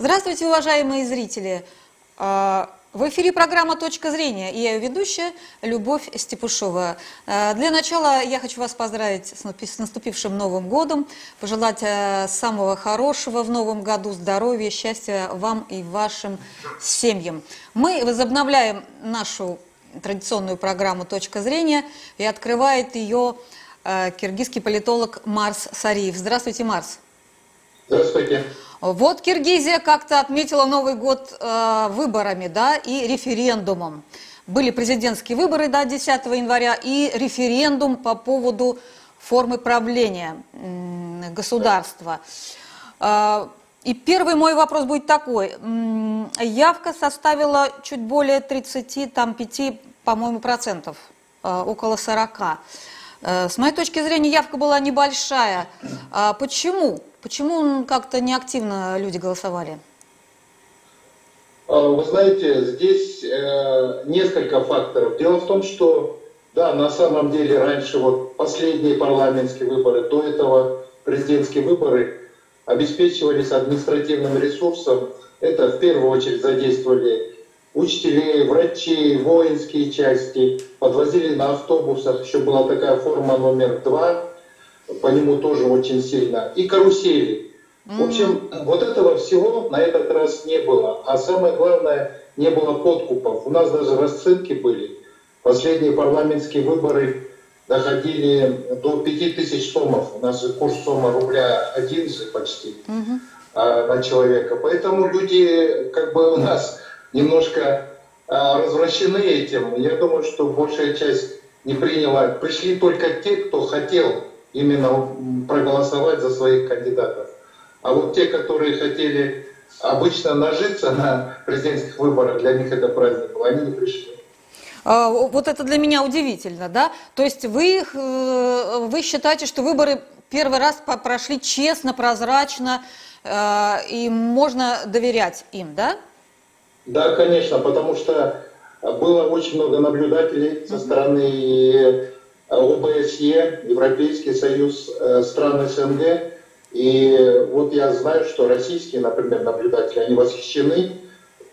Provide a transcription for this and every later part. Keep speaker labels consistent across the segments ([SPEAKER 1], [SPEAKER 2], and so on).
[SPEAKER 1] Здравствуйте, уважаемые зрители! А, в эфире программа «Точка зрения» и я ее ведущая Любовь Степушова. А, для начала я хочу вас поздравить с наступившим Новым годом, пожелать а, самого хорошего в Новом году, здоровья, счастья вам и вашим семьям. Мы возобновляем нашу традиционную программу «Точка зрения» и открывает ее киргизский политолог Марс Сариев. Здравствуйте, Марс.
[SPEAKER 2] Здравствуйте.
[SPEAKER 1] Вот Киргизия как-то отметила Новый год э, выборами, да, и референдумом. Были президентские выборы, да, 10 января, и референдум по поводу формы правления э, государства. Э, и первый мой вопрос будет такой. Явка составила чуть более 30, там 5, по-моему, процентов, э, около 40. Э, с моей точки зрения, явка была небольшая. А почему? Почему как-то неактивно люди голосовали?
[SPEAKER 2] А, вы знаете, здесь э, несколько факторов. Дело в том, что, да, на самом деле раньше вот последние парламентские выборы, до этого президентские выборы обеспечивались административным ресурсом. Это в первую очередь задействовали учителей, врачей, воинские части, подвозили на автобусах. Еще была такая форма номер два, по нему тоже очень сильно. И карусели. В общем, вот этого всего на этот раз не было. А самое главное, не было подкупов. У нас даже расценки были. Последние парламентские выборы доходили до 5000 сомов. У нас же курс сома рубля один же почти mm а, на человека. Поэтому люди как бы у нас немножко а, развращены этим. Я думаю, что большая часть не приняла. Пришли только те, кто хотел именно проголосовать за своих кандидатов. А вот те, которые хотели обычно нажиться на президентских выборах, для них это праздник был, они не пришли.
[SPEAKER 1] А, вот это для меня удивительно, да? То есть вы, э, вы считаете, что выборы первый раз прошли честно, прозрачно, э, и можно доверять им, да?
[SPEAKER 2] Да, конечно, потому что было очень много наблюдателей со стороны ОБСЕ, Европейский союз э, стран СНГ. И вот я знаю, что российские, например, наблюдатели, они восхищены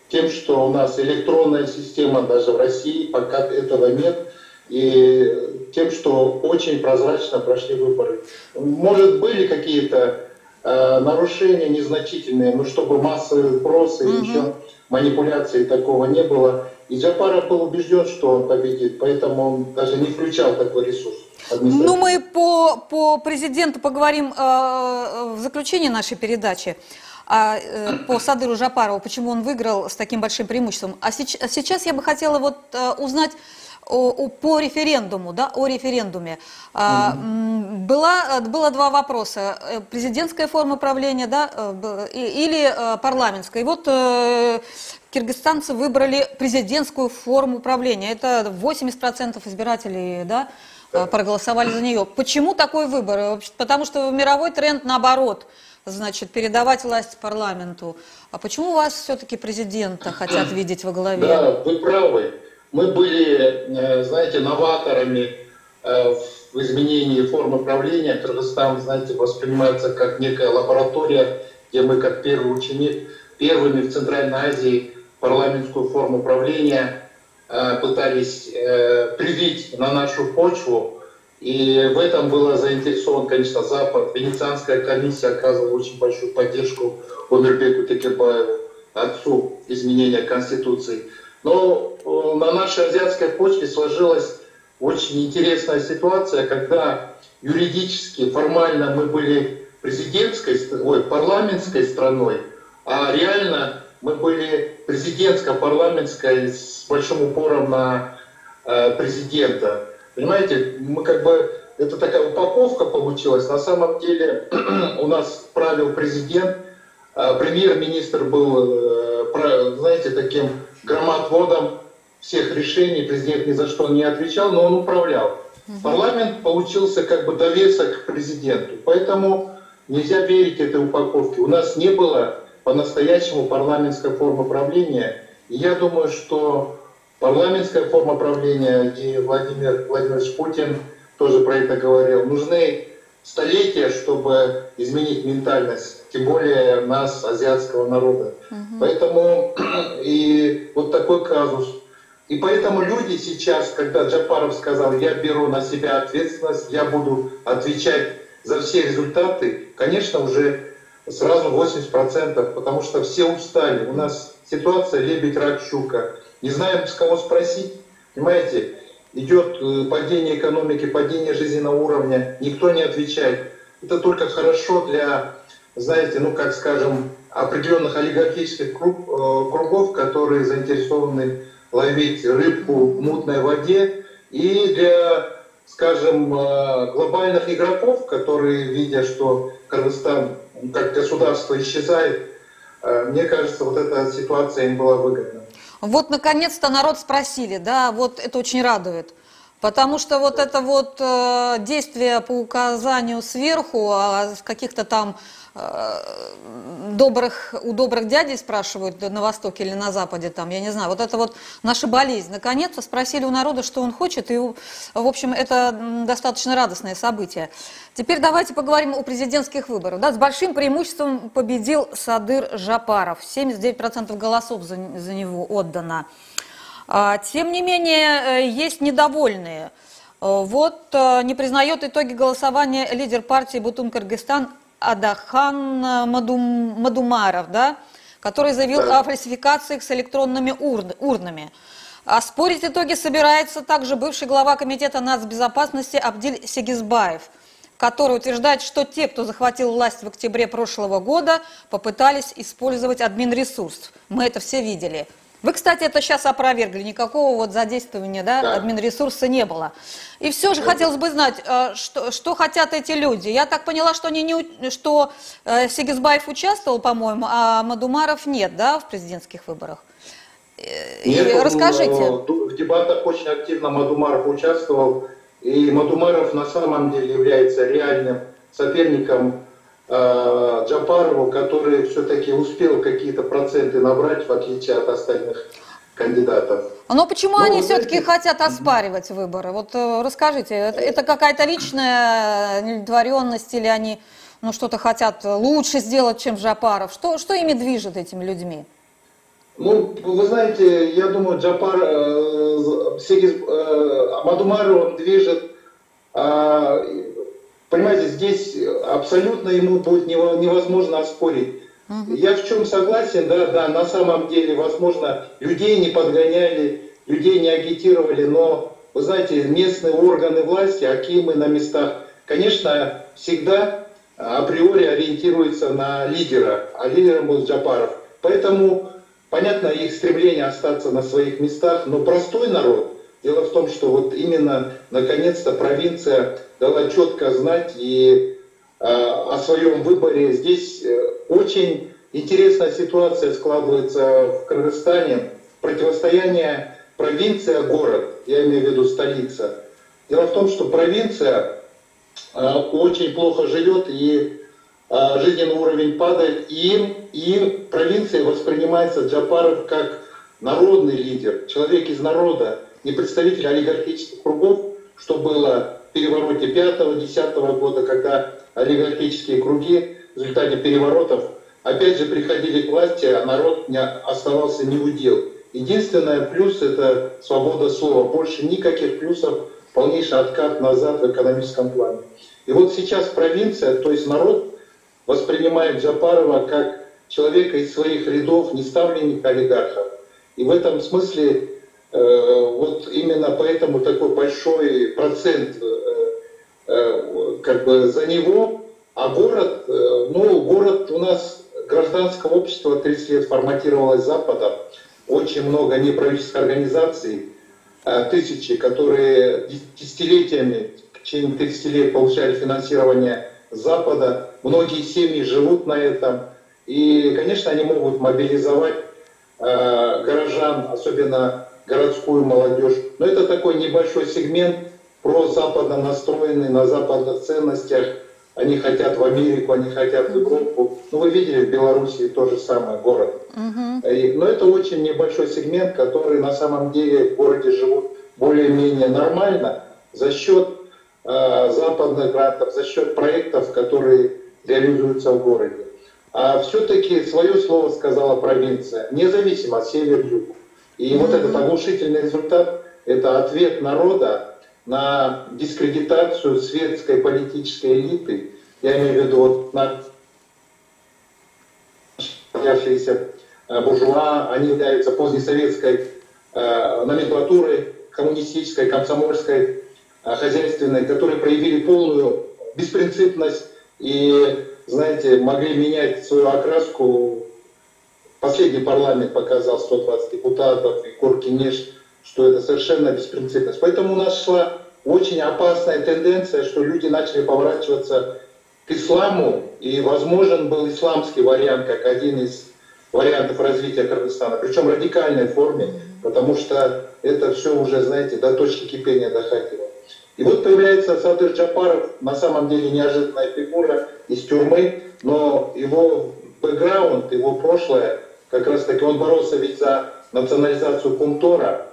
[SPEAKER 2] тем, что у нас электронная система даже в России, пока этого нет, и тем, что очень прозрачно прошли выборы. Может, были какие-то э, нарушения незначительные, но чтобы массовые вбросы, mm-hmm. еще манипуляции такого не было. И Джапаров был убежден, что он победит, поэтому он даже не включал такой ресурс.
[SPEAKER 1] Ну, мы по, по президенту поговорим э, в заключении нашей передачи а, э, по Садыру Жапарову, почему он выиграл с таким большим преимуществом. А сейчас, а сейчас я бы хотела вот э, узнать о, о, по референдуму, да, о референдуме. А, была, было два вопроса. Э, президентская форма правления, да, э, или э, парламентская. И вот киргизстанцы выбрали президентскую форму правления. Это 80% избирателей, да, проголосовали за нее. Почему такой выбор? Потому что мировой тренд наоборот, значит, передавать власть парламенту. А почему вас все-таки президента хотят видеть во главе?
[SPEAKER 2] Да, вы правы. Мы были, э, знаете, новаторами э, в изменении формы правления. Кыргызстан, знаете, воспринимается как некая лаборатория, где мы, как первый ученик, первыми в Центральной Азии парламентскую форму правления э, пытались привить на нашу почву. И в этом было заинтересован, конечно, Запад. Венецианская комиссия оказывала очень большую поддержку Умербеку Текебаеву, отцу изменения Конституции. Но э, на нашей азиатской почве сложилась очень интересная ситуация, когда юридически, формально мы были президентской, ой, парламентской страной, а реально мы были президентско-парламентской с большим упором на э, президента. Понимаете, мы как бы, это такая упаковка получилась. На самом деле у нас правил президент, э, премьер-министр был, э, знаете, таким громоотводом всех решений. Президент ни за что не отвечал, но он управлял. Парламент получился как бы довесок к президенту. Поэтому нельзя верить этой упаковке. У нас не было по-настоящему парламентской формы правления. И я думаю, что парламентская форма правления, и Владимир Владимирович Путин тоже про это говорил, нужны столетия, чтобы изменить ментальность тем более нас, азиатского народа. Угу. Поэтому и вот такой казус. И поэтому люди сейчас, когда Джапаров сказал, я беру на себя ответственность, я буду отвечать за все результаты, конечно, уже сразу 80%, потому что все устали. У нас ситуация лебедь, рак, щука. Не знаем, с кого спросить. Понимаете, идет э, падение экономики, падение жизненного уровня, никто не отвечает. Это только хорошо для, знаете, ну как скажем, определенных олигархических круг, э, кругов, которые заинтересованы ловить рыбку в мутной воде, и для, скажем, э, глобальных игроков, которые видят, что Кыргызстан как государство исчезает, мне кажется, вот эта ситуация им была выгодна.
[SPEAKER 1] Вот, наконец-то народ спросили, да, вот это очень радует. Потому что вот это вот э, действие по указанию сверху, а каких-то там э, добрых, у добрых дядей спрашивают на Востоке или на Западе, там, я не знаю, вот это вот наша болезнь. Наконец-то спросили у народа, что он хочет, и, в общем, это достаточно радостное событие. Теперь давайте поговорим о президентских выборах. Да, с большим преимуществом победил Садыр Жапаров, 79% голосов за, за него отдано. А, тем не менее, э, есть недовольные. Э, вот э, не признает итоги голосования лидер партии Бутун Кыргызстан Адахан Мадум, Мадумаров, да, который заявил да. о фальсификациях с электронными урн, урнами. А спорить итоги собирается также бывший глава комитета нацбезопасности Абдиль Сегизбаев, который утверждает, что те, кто захватил власть в октябре прошлого года, попытались использовать админресурс. Мы это все видели. Вы, кстати, это сейчас опровергли, никакого вот задействования да, да. админресурса не было. И все же хотелось бы знать, э, что, что хотят эти люди. Я так поняла, что, они не, что э, Сигизбаев участвовал, по-моему, а Мадумаров нет, да, в президентских выборах.
[SPEAKER 2] Э, и нет, расскажите. Он, в дебатах очень активно Мадумаров участвовал. И Мадумаров на самом деле является реальным соперником Джапарову, который все-таки успел какие-то проценты набрать, в отличие от остальных кандидатов.
[SPEAKER 1] Но почему ну, они все-таки хотят оспаривать выборы? Вот э, расскажите, это, это какая-то личная недоваренность или они ну, что-то хотят лучше сделать, чем Джапаров? Что, что ими движет этими людьми?
[SPEAKER 2] Ну, вы знаете, я думаю, Джапар, э, Сегиз, э, Мадумару он движет э, Понимаете, здесь абсолютно ему будет невозможно оспорить. Угу. Я в чем согласен, да, да, на самом деле, возможно, людей не подгоняли, людей не агитировали, но, вы знаете, местные органы власти, акимы на местах, конечно, всегда априори ориентируются на лидера, а лидером был Джапаров. Поэтому, понятно, их стремление остаться на своих местах, но простой народ, дело в том, что вот именно, наконец-то, провинция дала четко знать и э, о своем выборе. Здесь э, очень интересная ситуация складывается в Кыргызстане. Противостояние провинция-город, я имею в виду столица. Дело в том, что провинция э, очень плохо живет и э, жизненный уровень падает, и им, им провинция воспринимается Джапаров как народный лидер, человек из народа, не представитель олигархических кругов, что было перевороте 5-10 года, когда олигархические круги в результате переворотов опять же приходили к власти, а народ не оставался не удел. Единственное плюс – это свобода слова. Больше никаких плюсов, полнейший откат назад в экономическом плане. И вот сейчас провинция, то есть народ воспринимает Джапарова как человека из своих рядов, не ставленника олигархов. И в этом смысле вот именно поэтому такой большой процент э, э, как бы за него, а город, ну, город у нас гражданское общество 30 лет форматировалось Западом, очень много неправительственных организаций, тысячи, которые десятилетиями, в течение 30 лет получали финансирование Запада, многие семьи живут на этом, и, конечно, они могут мобилизовать горожан, особенно городскую молодежь. Но это такой небольшой сегмент, про западно настроенный, на западных ценностях. Они хотят в Америку, они хотят в Европу. Ну, вы видели в Беларуси то же самое, город. Uh-huh. И, но это очень небольшой сегмент, который на самом деле в городе живут более-менее нормально за счет э, западных грантов, за счет проектов, которые реализуются в городе. а все-таки свое слово сказала провинция, независимо от север-юг. И вот этот оглушительный результат – это ответ народа на дискредитацию светской политической элиты, я имею в виду вот на состоявшиеся э, буржуа, они являются позднесоветской э, номенклатурой, коммунистической, комсомольской, э, хозяйственной, которые проявили полную беспринципность и, знаете, могли менять свою окраску. Последний парламент показал 120 депутатов и Коркинеш, что это совершенно беспринципность. Поэтому у нас шла очень опасная тенденция, что люди начали поворачиваться к исламу, и возможен был исламский вариант как один из вариантов развития Кыргызстана, причем радикальной форме, потому что это все уже, знаете, до точки кипения доходило. И вот появляется Садыр Джапаров, на самом деле неожиданная фигура из тюрьмы, но его бэкграунд, его прошлое, как раз таки он боролся ведь за национализацию Кумтора,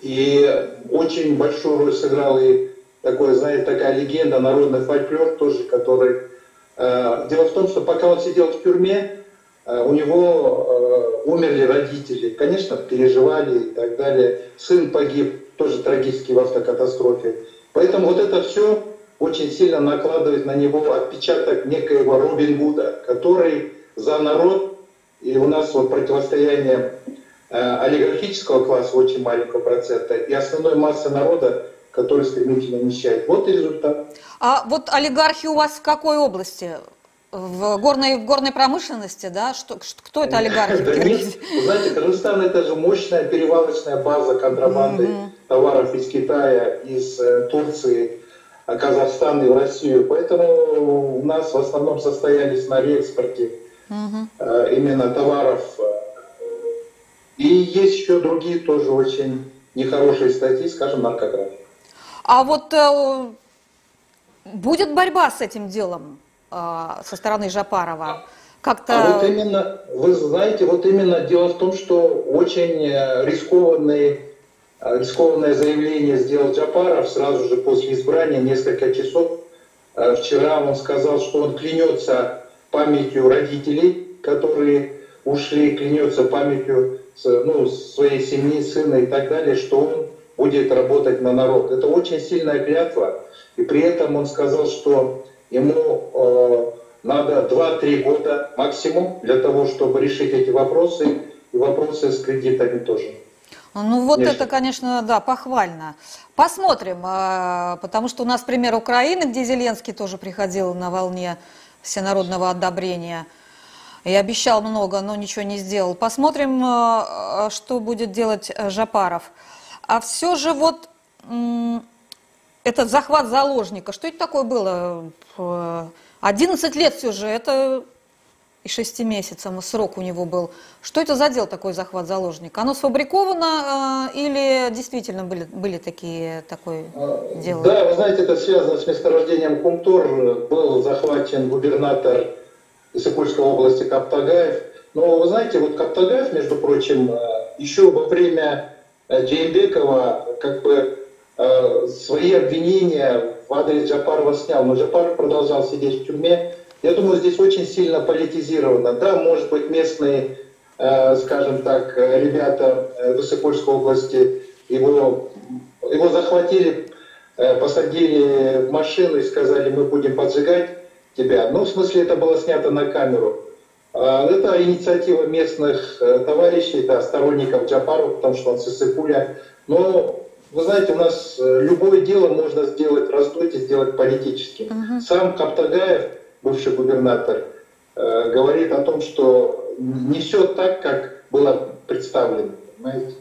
[SPEAKER 2] и очень большую роль сыграл и такой, знаете, такая легенда, народный фольклор тоже, который... Э, дело в том, что пока он сидел в тюрьме, э, у него э, умерли родители. Конечно, переживали и так далее. Сын погиб, тоже трагически в автокатастрофе. Поэтому вот это все очень сильно накладывает на него отпечаток некоего Робин Гуда, который за народ, и у нас вот противостояние э, олигархического класса очень маленького процента и основной массы народа, который стремительно нищает. Вот и результат.
[SPEAKER 1] А вот олигархи у вас в какой области? В горной, в горной промышленности, да? Что, кто это олигархи?
[SPEAKER 2] Да нет, знаете, Казахстан это же мощная перевалочная база контрабанды товаров из Китая, из э, Турции, а Казахстана и в Россию. Поэтому у нас в основном состоялись на реэкспорте э, именно товаров. И есть еще другие тоже очень нехорошие статьи, скажем, наркотрафик.
[SPEAKER 1] А вот э, будет борьба с этим делом э, со стороны Жапарова?
[SPEAKER 2] Как-то... А вот именно, вы знаете, вот именно дело в том, что очень э, рискованный, э, рискованное заявление сделал Джапаров сразу же после избрания, несколько часов. Э, вчера он сказал, что он клянется памятью родителей, которые ушли, клянется памятью ну, своей семьи, сына и так далее, что он будет работать на народ. Это очень сильная клятва. И при этом он сказал, что ему э, надо 2-3 года максимум для того, чтобы решить эти вопросы. И вопросы с кредитами тоже.
[SPEAKER 1] Ну вот конечно. это, конечно, да, похвально. Посмотрим, э, потому что у нас пример Украины, где Зеленский тоже приходил на волне всенародного одобрения и обещал много, но ничего не сделал. Посмотрим, э, что будет делать Жапаров. А все же вот этот захват заложника, что это такое было? 11 лет все же, это и 6 месяцев срок у него был. Что это за дело такой захват заложника? Оно сфабриковано э, или действительно были, были такие, такое дело?
[SPEAKER 2] Да, вы знаете, это связано с месторождением Кумтор. Был захвачен губернатор Исыкульской области Каптагаев. Но вы знаете, вот Каптагаев, между прочим, э, еще во время Джеймбекова как бы свои обвинения в адрес Джапарова снял, но Джапаров продолжал сидеть в тюрьме. Я думаю, здесь очень сильно политизировано. Да, может быть, местные, э, скажем так, ребята в Высокольской области его, его захватили, посадили в машину и сказали, мы будем поджигать тебя. Ну, в смысле, это было снято на камеру. А, это инициатива местных э, товарищей, да, сторонников Джапару, потому что он с Иссыкуля. Но, вы знаете, у нас э, любое дело можно сделать, раздуть и сделать политическим. Угу. Сам Каптагаев, бывший губернатор, э, говорит о том, что не все так, как было представлено. Понимаете?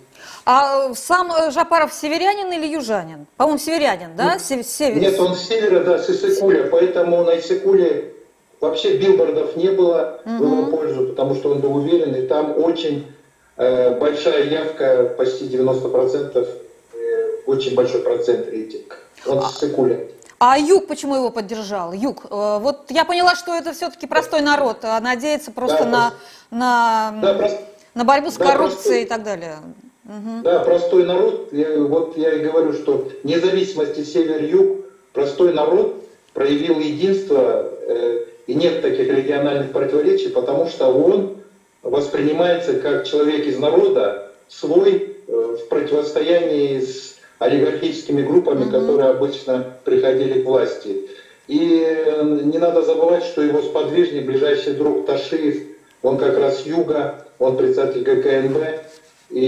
[SPEAKER 1] А сам Жапаров северянин или южанин? По-моему, северянин, да?
[SPEAKER 2] Нет, Север... Нет он с севера, да, с Иссыкуля, поэтому на Иссыкуле Вообще билбордов не было угу. в его пользу, потому что он был уверен, и там очень э, большая явка, почти 90%, э, очень большой процент рейтинг. Он а, Сыкуля.
[SPEAKER 1] А Юг почему его поддержал? Юг. Э, вот я поняла, что это все-таки простой народ, а надеется просто да, на, на, да, прост... на борьбу с да, коррупцией простой... и так далее.
[SPEAKER 2] Угу. Да, простой народ. Я, вот я и говорю, что независимости север-юг, простой народ проявил единство. Э, и нет таких региональных противоречий, потому что он воспринимается как человек из народа, свой э, в противостоянии с олигархическими группами, mm-hmm. которые обычно приходили к власти. И э, не надо забывать, что его сподвижник, ближайший друг Ташиев, он как раз юга, он председатель ГКНБ. И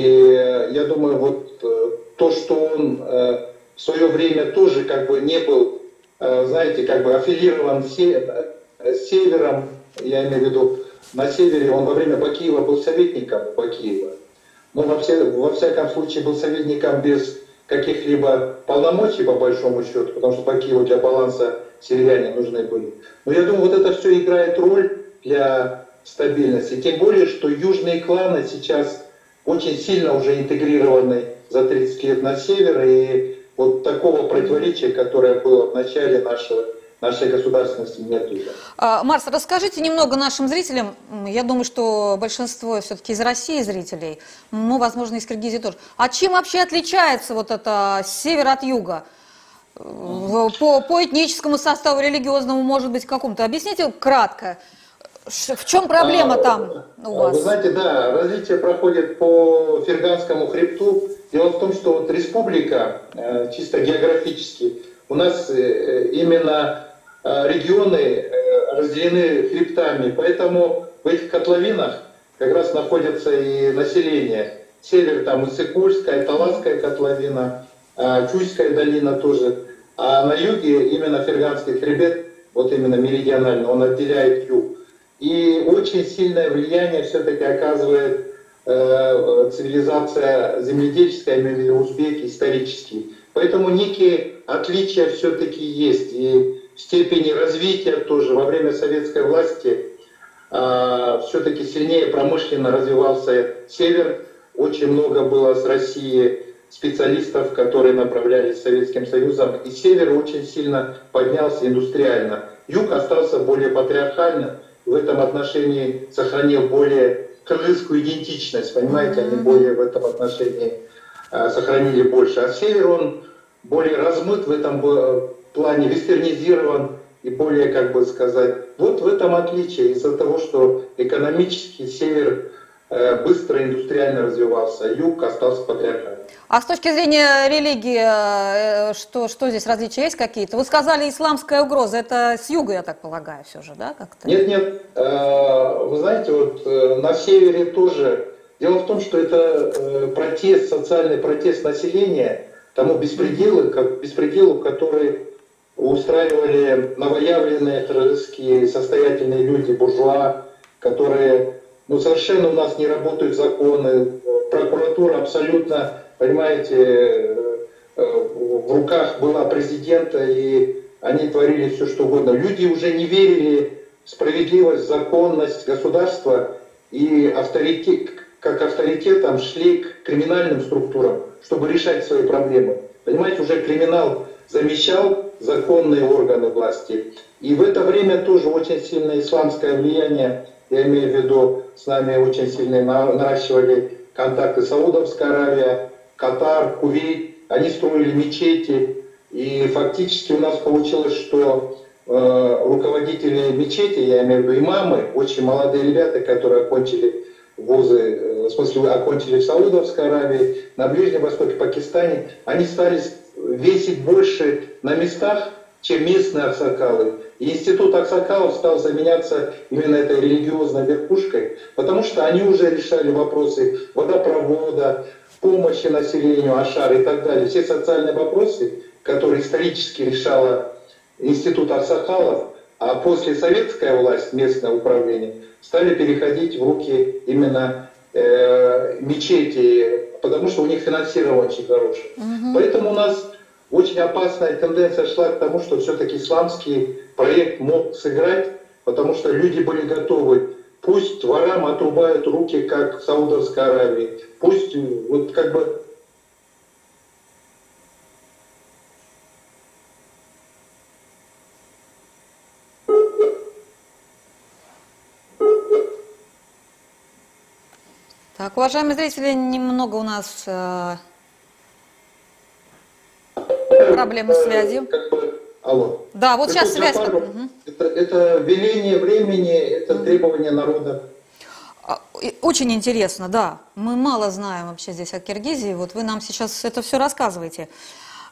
[SPEAKER 2] я думаю, вот то, что он в свое время тоже как бы не был, знаете, как бы аффилирован с севером, я имею в виду на севере, он во время Бакиева был советником Бакиева. Но во, все, во всяком случае был советником без каких-либо полномочий, по большому счету, потому что Бакиеву для баланса северяне нужны были. Но я думаю, вот это все играет роль для стабильности. Тем более, что южные кланы сейчас очень сильно уже интегрированы за 30 лет на север, и вот такого противоречия, которое было в начале нашего нашей государственности нет уже.
[SPEAKER 1] А, Марс, расскажите немного нашим зрителям, я думаю, что большинство все-таки из России зрителей, ну, возможно, из Киргизии тоже. А чем вообще отличается вот это север от юга? По, по этническому составу, религиозному, может быть, какому-то. Объясните кратко, в чем проблема а, там у вас?
[SPEAKER 2] Вы знаете, да, развитие проходит по Ферганскому хребту. Дело в том, что вот республика, э, чисто географически, у нас э, именно Э, регионы э, разделены хребтами, поэтому в этих котловинах как раз находится и население. Север там Иссыкульская, Таласская котловина, э, Чуйская долина тоже. А на юге именно Ферганский хребет, вот именно меридионально, он отделяет юг. И очень сильное влияние все-таки оказывает цивилизация земледельческая, виду узбеки, исторические. Поэтому некие отличия все-таки есть. И степени развития тоже во время советской власти э, все-таки сильнее промышленно развивался север. Очень много было с России специалистов, которые направлялись Советским Союзом. И север очень сильно поднялся индустриально. Юг остался более патриархальным. В этом отношении сохранил более кыргызскую идентичность, понимаете, они более в этом отношении э, сохранили больше. А север, он более размыт в этом плане вестернизирован и более, как бы сказать, вот в этом отличие из-за того, что экономически север э, быстро индустриально развивался, а юг остался патриархальным.
[SPEAKER 1] А с точки зрения религии, э, что, что здесь различия есть какие-то? Вы сказали исламская угроза, это с юга, я так полагаю, все же, да?
[SPEAKER 2] Как-то? Нет, нет. Э, вы знаете, вот на севере тоже. Дело в том, что это протест, социальный протест населения тому беспределу, как, беспределу который устраивали новоявленные русские состоятельные люди, буржуа, которые ну, совершенно у нас не работают законы, прокуратура абсолютно, понимаете, э, в руках была президента, и они творили все, что угодно. Люди уже не верили в справедливость, законность государства, и авторитет, как авторитетом шли к криминальным структурам, чтобы решать свои проблемы. Понимаете, уже криминал замещал законные органы власти. И в это время тоже очень сильное исламское влияние, я имею в виду, с нами очень сильно наращивали контакты Саудовская Аравия, Катар, Кувейт, они строили мечети, и фактически у нас получилось, что э, руководители мечети, я имею в виду имамы, очень молодые ребята, которые окончили вузы, э, в смысле окончили в Саудовской Аравии, на Ближнем Востоке, Пакистане, они стали весить больше на местах, чем местные аксакалы. И институт аксакалов стал заменяться именно этой религиозной верхушкой, потому что они уже решали вопросы водопровода, помощи населению, ашар и так далее. Все социальные вопросы, которые исторически решала институт аксакалов, а после советская власть, местное управление, стали переходить в руки именно э, мечети, потому что у них финансирование очень хорошее. Угу. Поэтому у нас очень опасная тенденция шла к тому, что все-таки исламский проект мог сыграть, потому что люди были готовы. Пусть ворам отрубают руки, как в Саудовской Аравии. Пусть вот как бы
[SPEAKER 1] Так, уважаемые зрители, немного у нас э, проблемы с связью.
[SPEAKER 2] Как бы Алло.
[SPEAKER 1] Да, вот
[SPEAKER 2] это
[SPEAKER 1] сейчас связь.
[SPEAKER 2] Джапаров, это, это веление времени, это требование народа.
[SPEAKER 1] А, очень интересно, да. Мы мало знаем вообще здесь о Киргизии. Вот вы нам сейчас это все рассказываете.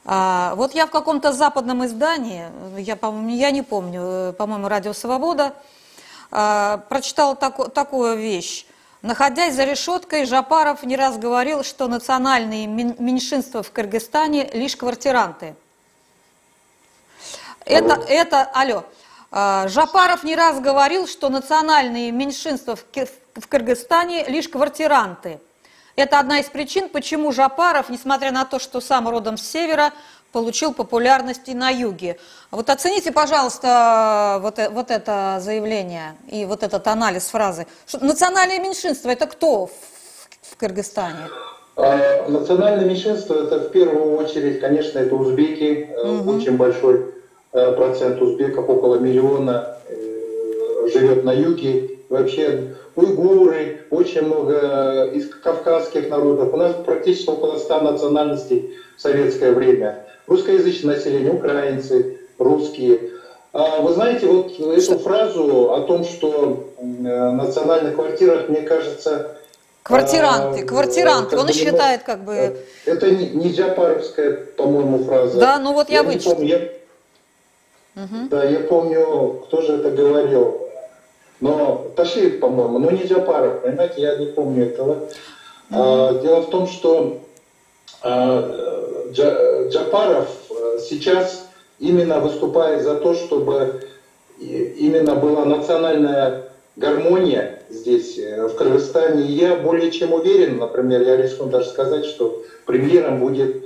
[SPEAKER 1] А, вот я в каком-то западном издании, я, по-моему, я не помню, э, по-моему, «Радио Свобода», а, прочитала так, такую вещь. Находясь за решеткой, Жапаров не раз говорил, что национальные меньшинства в Кыргызстане лишь квартиранты. Это, это, алло. А, Жапаров не раз говорил, что национальные меньшинства в Кыргызстане лишь квартиранты. Это одна из причин, почему Жапаров, несмотря на то, что сам родом с севера, получил популярность и на юге. Вот оцените, пожалуйста, вот, э, вот это заявление и вот этот анализ фразы. Что, национальное меньшинство – это кто в, в Кыргызстане?
[SPEAKER 2] А, национальное меньшинство – это в первую очередь, конечно, это узбеки, угу. очень большой э, процент узбеков, около миллиона, живет на юге. Вообще уйгуры, очень много из кавказских народов. У нас практически около 100 национальностей в советское время русскоязычное население, украинцы, русские. А вы знаете, вот эту фразу о том, что э, в национальных квартирах, мне кажется...
[SPEAKER 1] Квартиранты, а, квартиранты, он бы, считает как бы...
[SPEAKER 2] Это не, не Джапаровская, по-моему, фраза.
[SPEAKER 1] Да, ну вот я, я вычитала. Я,
[SPEAKER 2] угу. Да, я помню, кто же это говорил. Но Ташиев, по-моему, но не Джапаров, понимаете, я не помню этого. Угу. Дело в том, что Джапаров э, сейчас именно выступает за то, чтобы именно была национальная гармония здесь, э, в Кыргызстане. Я более чем уверен, например, я рискну даже сказать, что премьером будет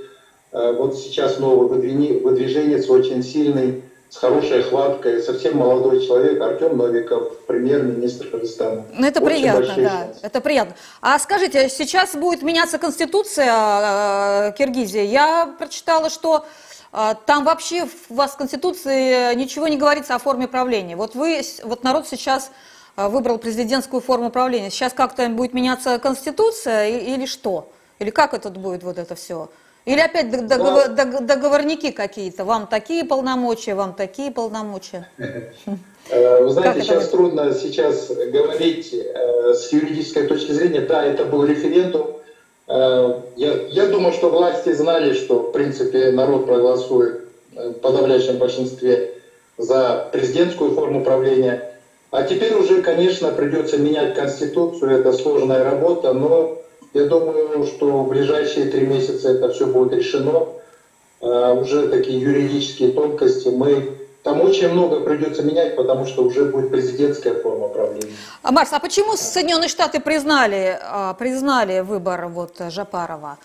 [SPEAKER 2] э, вот сейчас новый выдвиженец, очень сильный, с хорошей хваткой, совсем молодой человек, Артем Новиков, премьер-министр Кыргызстана.
[SPEAKER 1] Ну, это Очень приятно, да, шансы. это приятно. А скажите, сейчас будет меняться конституция э, Киргизии. Я прочитала, что э, там вообще у вас в Конституции ничего не говорится о форме правления. Вот вы, вот народ сейчас выбрал президентскую форму правления. Сейчас как-то будет меняться Конституция или что? Или как это будет вот это все? Или опять договор, договорники какие-то? Вам такие полномочия, вам такие полномочия?
[SPEAKER 2] Э, вы знаете, сейчас трудно сейчас говорить э, с юридической точки зрения. Да, это был референдум. Э, я, я думаю, что власти знали, что в принципе народ проголосует в подавляющем большинстве за президентскую форму правления. А теперь уже, конечно, придется менять конституцию. Это сложная работа, но я думаю, что в ближайшие три месяца это все будет решено. А, уже такие юридические тонкости мы там очень много придется менять, потому что уже будет президентская форма правления.
[SPEAKER 1] А, Марс, а почему Соединенные Штаты признали, а, признали выбор вот, Жапарова?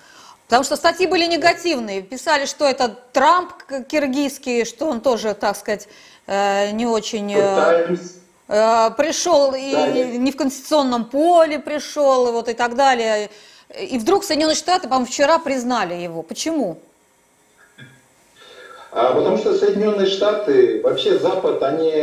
[SPEAKER 1] Потому что статьи были негативные. Писали, что это Трамп киргизский, что он тоже, так сказать, э, не очень... Times. Э, пришел и да, не в конституционном поле пришел, вот и так далее. И вдруг Соединенные Штаты, по-моему, вчера признали его. Почему?
[SPEAKER 2] А, потому что Соединенные Штаты, вообще Запад, они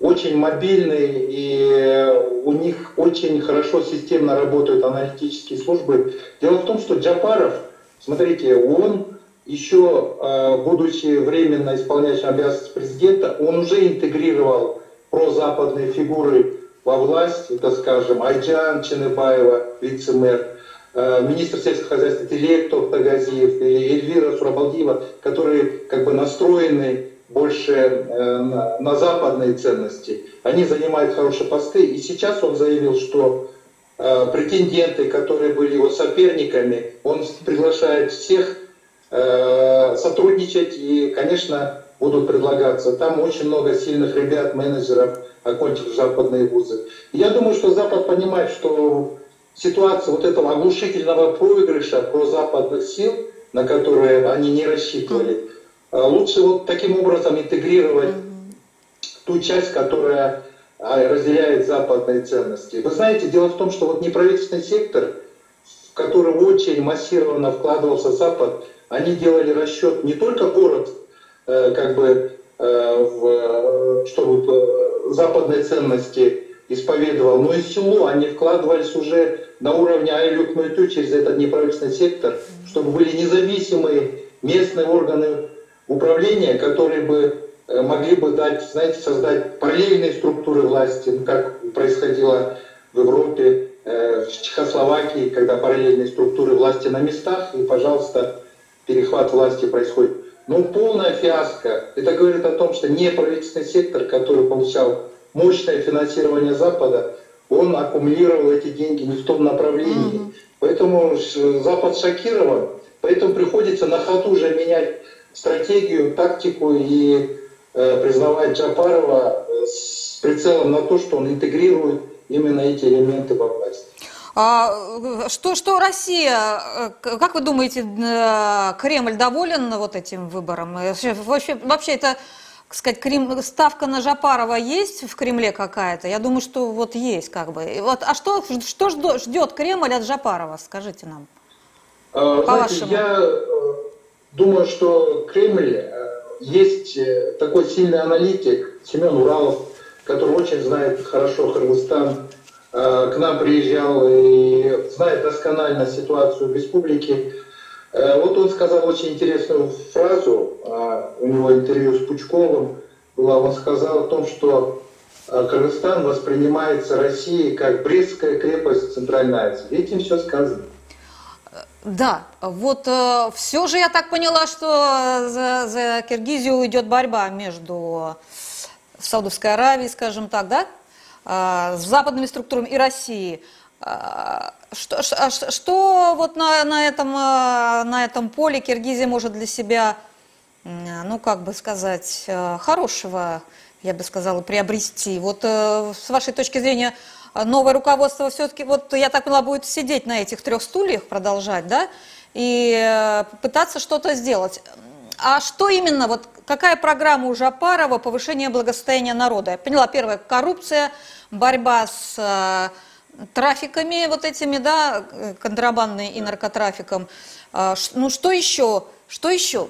[SPEAKER 2] очень мобильные, и у них очень хорошо системно работают аналитические службы. Дело в том, что Джапаров, смотрите, он еще, а, будучи временно исполняющим обязанности президента, он уже интегрировал прозападные фигуры во власть, это, скажем, Айджан Ченебаева, вице-мэр, э, министр сельского хозяйства Телектов Тагазиев и Эльвира Сурабалдиева, которые как бы настроены больше э, на, на западные ценности. Они занимают хорошие посты. И сейчас он заявил, что э, претенденты, которые были его соперниками, он приглашает всех э, сотрудничать и, конечно, будут предлагаться. Там очень много сильных ребят, менеджеров, окончив западные вузы. я думаю, что Запад понимает, что ситуация вот этого оглушительного проигрыша про западных сил, на которые они не рассчитывали, а лучше вот таким образом интегрировать ту часть, которая а, разделяет западные ценности. Вы знаете, дело в том, что вот неправительственный сектор, в который очень массированно вкладывался Запад, они делали расчет не только город Э, как бы, э, в, чтобы западные ценности исповедовал, но и село, они вкладывались уже на уровне Айлюк Майту через этот неправительственный сектор, чтобы были независимые местные органы управления, которые бы э, могли бы дать, знаете, создать параллельные структуры власти, ну, как происходило в Европе, э, в Чехословакии, когда параллельные структуры власти на местах, и, пожалуйста, перехват власти происходит. Ну, полная фиаско. Это говорит о том, что неправительственный сектор, который получал мощное финансирование Запада, он аккумулировал эти деньги не в том направлении. Mm-hmm. Поэтому Запад шокирован, поэтому приходится на ходу уже менять стратегию, тактику и э, признавать Джапарова с прицелом на то, что он интегрирует именно эти элементы во власть.
[SPEAKER 1] А, что, что Россия, э, как вы думаете, э, Кремль доволен вот этим выбором? Э, вообще, вообще это сказать, Крем... ставка на Жапарова есть в Кремле какая-то? Я думаю, что вот есть как бы. Вот, а что, что ждет Кремль от Жапарова, скажите нам?
[SPEAKER 2] А, знаете, я э, думаю, что Кремль э, есть э, такой сильный аналитик Семен Уралов, который очень знает хорошо Кыргызстан, к нам приезжал и знает досконально ситуацию в республике. Э, вот он сказал очень интересную фразу, а, у него интервью с Пучковым было, он сказал о том, что а, Кыргызстан воспринимается Россией как Брестская крепость Центральной Азии. Этим все сказано.
[SPEAKER 1] Да, вот э, все же я так поняла, что за, за Киргизию идет борьба между Саудовской Аравией, скажем так, да, э, с западными структурами и Россией. А, что, что, что вот на, на, этом, а, на этом поле Киргизия может для себя, ну как бы сказать, э, хорошего, я бы сказала, приобрести? Вот э, с вашей точки зрения, новое руководство все-таки, вот я так поняла, будет сидеть на этих трех стульях, продолжать, да, и э, пытаться что-то сделать. А что именно, вот какая программа у Жапарова повышения благосостояния народа? Я поняла, первое, коррупция, борьба с трафиками вот этими, да, контрабандной и наркотрафиком. А, ну что еще? Что еще?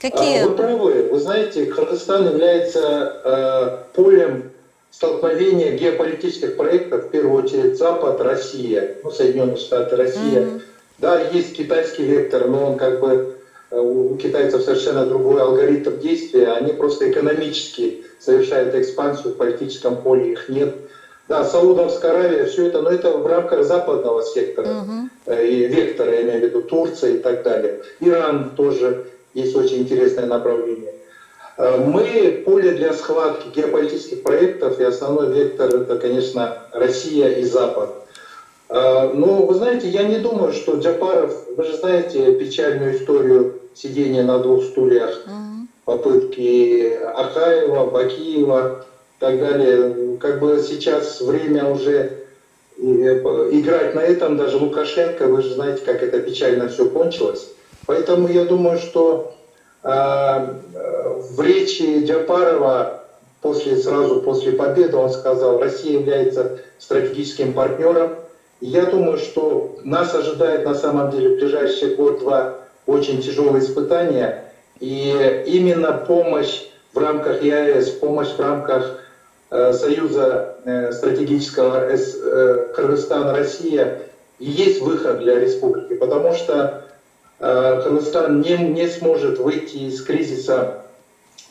[SPEAKER 2] Какие? А, вы правы. Вы знаете, Кыргызстан является э, полем столкновения геополитических проектов, в первую очередь Запад, Россия, ну, Соединенные Штаты, Россия. Mm-hmm. Да, есть китайский вектор, но он как бы э, у китайцев совершенно другой алгоритм действия. Они просто экономически совершают экспансию в политическом поле, их нет. Да, Саудовская Аравия, все это, но это в рамках западного сектора, угу. и вектора, я имею в виду Турция и так далее. Иран тоже есть очень интересное направление. Э, мы поле для схватки геополитических проектов, и основной вектор это, конечно, Россия и Запад. Э, но, вы знаете, я не думаю, что Джапаров, вы же знаете печальную историю сидения на двух стульях, угу. попытки Ахаева, Бакиева, так далее. Как бы сейчас время уже э, играть на этом, даже Лукашенко, вы же знаете, как это печально все кончилось. Поэтому я думаю, что э, в речи Джапарова после, сразу после победы он сказал, Россия является стратегическим партнером. И я думаю, что нас ожидает на самом деле в ближайший год-два очень тяжелые испытания. И именно помощь в рамках ЕАЭС, помощь в рамках Э, Союза э, стратегического э, Кыргызстан-Россия есть выход для республики, потому что Кыргызстан не, не сможет выйти из кризиса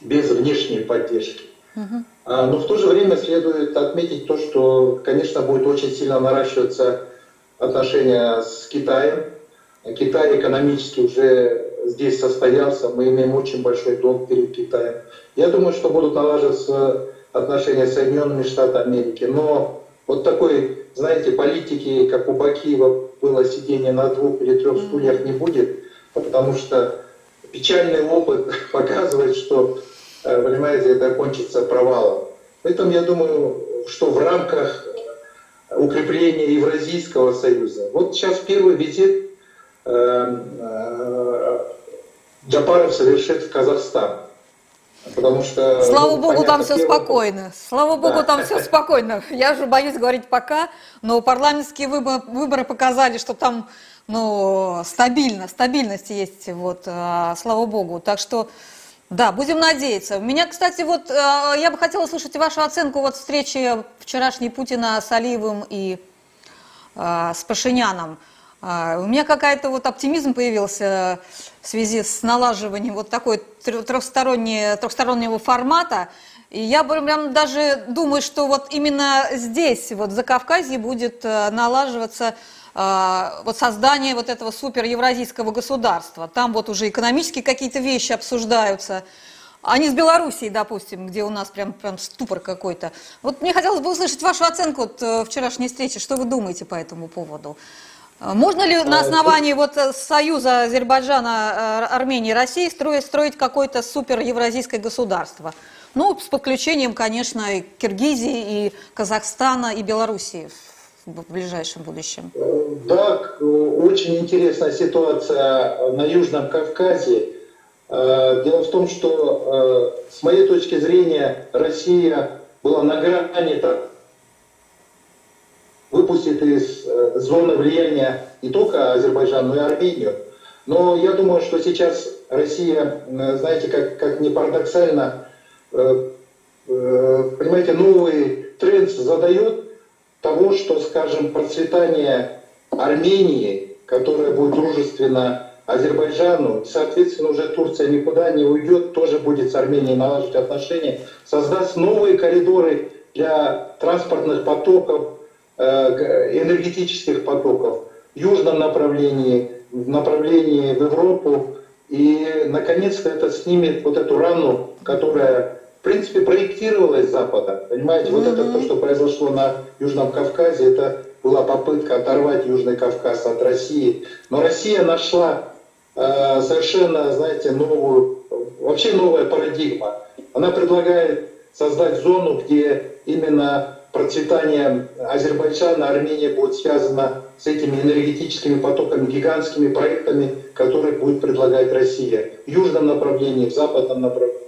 [SPEAKER 2] без внешней поддержки. Uh-huh. Но в то же время следует отметить то, что, конечно, будет очень сильно наращиваться отношения с Китаем. Китай экономически уже здесь состоялся, мы имеем очень большой долг перед Китаем. Я думаю, что будут налаживаться отношения с Соединенными Штатами Америки. Но вот такой, знаете, политики, как у Бакиева было сидение на двух или трех стульях, не будет, потому что печальный опыт показывает, что, э, понимаете, это кончится провалом. Поэтому я думаю, что в рамках укрепления Евразийского союза, вот сейчас первый визит Джапаров совершит в Казахстан. Потому что...
[SPEAKER 1] Слава ну, богу, там все спокойно. Слава богу, да. там все спокойно. Я же боюсь говорить пока, но парламентские выборы, выборы показали, что там ну, стабильно, стабильность есть, вот, а, слава богу. Так что, да, будем надеяться. Меня, кстати, вот, а, я бы хотела услышать вашу оценку вот встречи вчерашней Путина с Алиевым и а, с Пашиняном. А, у меня какая-то вот оптимизм появился в связи с налаживанием вот такой трехстороннего, формата. И я прям даже думаю, что вот именно здесь, вот в Закавказье, будет э, налаживаться э, вот создание вот этого супер евразийского государства. Там вот уже экономические какие-то вещи обсуждаются. А не с Белоруссией, допустим, где у нас прям, прям ступор какой-то. Вот мне хотелось бы услышать вашу оценку от э, вчерашней встречи. Что вы думаете по этому поводу? Э, можно ли на основании вот э, союза Азербайджана, Армении и России строить, строить какое-то супер евразийское государство? Ну, с подключением, конечно, и Киргизии, и Казахстана, и Белоруссии в ближайшем будущем.
[SPEAKER 2] Да, очень интересная ситуация на Южном Кавказе. Э, дело в том, что э, с моей точки зрения Россия была на грани так, выпустит из э, зоны влияния не только Азербайджан, но и Армению. Но я думаю, что сейчас Россия, знаете, как, как не парадоксально, понимаете, новый тренд задает того, что, скажем, процветание Армении, которая будет дружественно Азербайджану. Соответственно, уже Турция никуда не уйдет, тоже будет с Арменией налаживать отношения, создаст новые коридоры для транспортных потоков, э, энергетических потоков в южном направлении, в направлении в Европу. И, наконец-то, это снимет вот эту рану, которая, в принципе, проектировалась с Запада. Понимаете, mm-hmm. вот это то, что произошло на Южном Кавказе, это была попытка оторвать Южный Кавказ от России. Но Россия нашла Э, совершенно, знаете, новую, вообще новая парадигма. Она предлагает создать зону, где именно процветание Азербайджана, Армения будет связано с этими энергетическими потоками, гигантскими проектами, которые будет предлагать Россия в южном направлении, в западном направлении.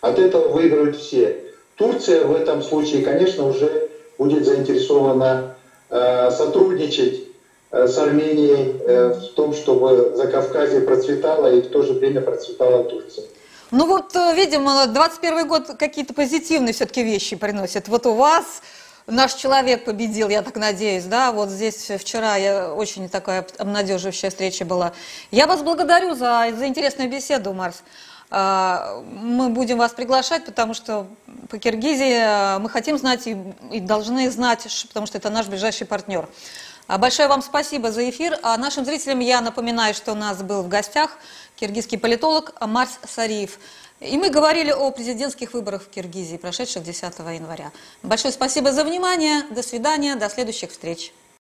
[SPEAKER 2] От этого выиграют все. Турция в этом случае, конечно, уже будет заинтересована э, сотрудничать Э, с Арменией э, в том, чтобы Закавказье процветало и в то же время процветала Турция.
[SPEAKER 1] Ну вот, э, видимо, 21 год какие-то позитивные все-таки вещи приносит. Вот у вас наш человек победил, я так надеюсь, да, вот здесь вчера я, очень такая обнадеживающая встреча была. Я вас благодарю за, за интересную беседу, Марс. Мы будем вас приглашать, потому что по Киргизии мы хотим знать и, и должны знать, потому что это наш ближайший партнер. А большое вам спасибо за эфир. А нашим зрителям я напоминаю, что у нас был в гостях киргизский политолог Марс Сариев. И мы говорили о президентских выборах в Киргизии, прошедших 10 января. Большое спасибо за внимание. До свидания. До следующих встреч.